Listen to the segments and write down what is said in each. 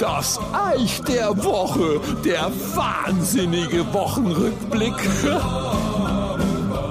Das Eich der Woche, der wahnsinnige Wochenrückblick.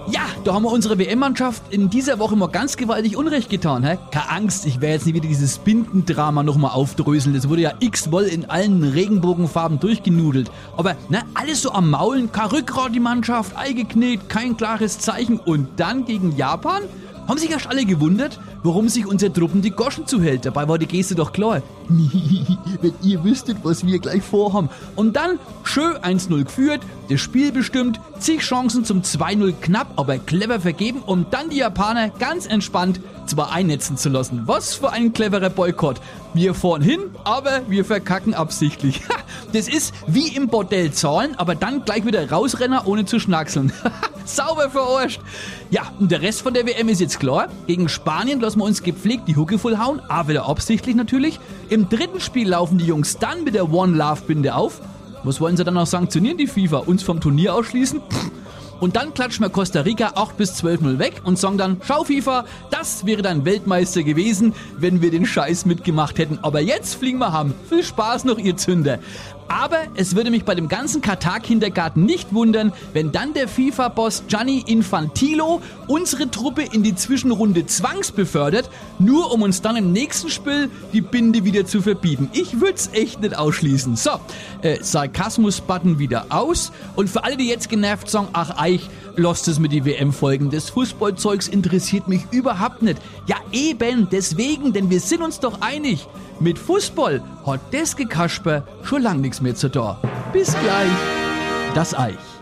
Ja, da haben wir unsere WM-Mannschaft in dieser Woche mal ganz gewaltig Unrecht getan. Hä? Keine Angst, ich werde jetzt nicht wieder dieses Bindendrama nochmal aufdröseln. Das wurde ja x-woll in allen Regenbogenfarben durchgenudelt. Aber ne, alles so am Maulen, kein Rückgrat die Mannschaft, eingeknickt, kein klares Zeichen. Und dann gegen Japan? Haben sich erst alle gewundert, warum sich unser Truppen die Goschen zuhält. Dabei war die Geste doch klar. Wenn ihr wüsstet, was wir gleich vorhaben. Und dann schön 1-0 geführt, das Spiel bestimmt, zig Chancen zum 2-0 knapp, aber clever vergeben, um dann die Japaner ganz entspannt zwar einnetzen zu lassen. Was für ein cleverer Boykott. Wir fahren hin, aber wir verkacken absichtlich. Das ist wie im Bordell zahlen, aber dann gleich wieder rausrennen, ohne zu schnackseln. Sauber verarscht. Ja, und der Rest von der WM ist jetzt klar. Gegen Spanien lassen wir uns gepflegt die Hucke vollhauen, aber wieder absichtlich natürlich. Im dritten Spiel laufen die Jungs dann mit der One Love Binde auf. Was wollen sie dann noch sanktionieren, die FIFA? Uns vom Turnier ausschließen? Pff. Und dann klatschen wir Costa Rica 8 bis 12-0 weg und sagen dann, schau FIFA, das wäre dann Weltmeister gewesen, wenn wir den Scheiß mitgemacht hätten. Aber jetzt fliegen wir haben. Viel Spaß noch, ihr Zünder. Aber es würde mich bei dem ganzen Katar-Kindergarten nicht wundern, wenn dann der FIFA-Boss Gianni Infantilo unsere Truppe in die Zwischenrunde zwangsbefördert, nur um uns dann im nächsten Spiel die Binde wieder zu verbieten. Ich würde es echt nicht ausschließen. So, äh, Sarkasmus-Button wieder aus. Und für alle, die jetzt genervt sagen, ach Eich, lost es mit die WM-Folgen. Das Fußballzeugs interessiert mich überhaupt nicht. Ja eben, deswegen, denn wir sind uns doch einig. Mit Fußball hat das Gekasper schon lang nichts mehr zu tun. Bis gleich. Das Eich.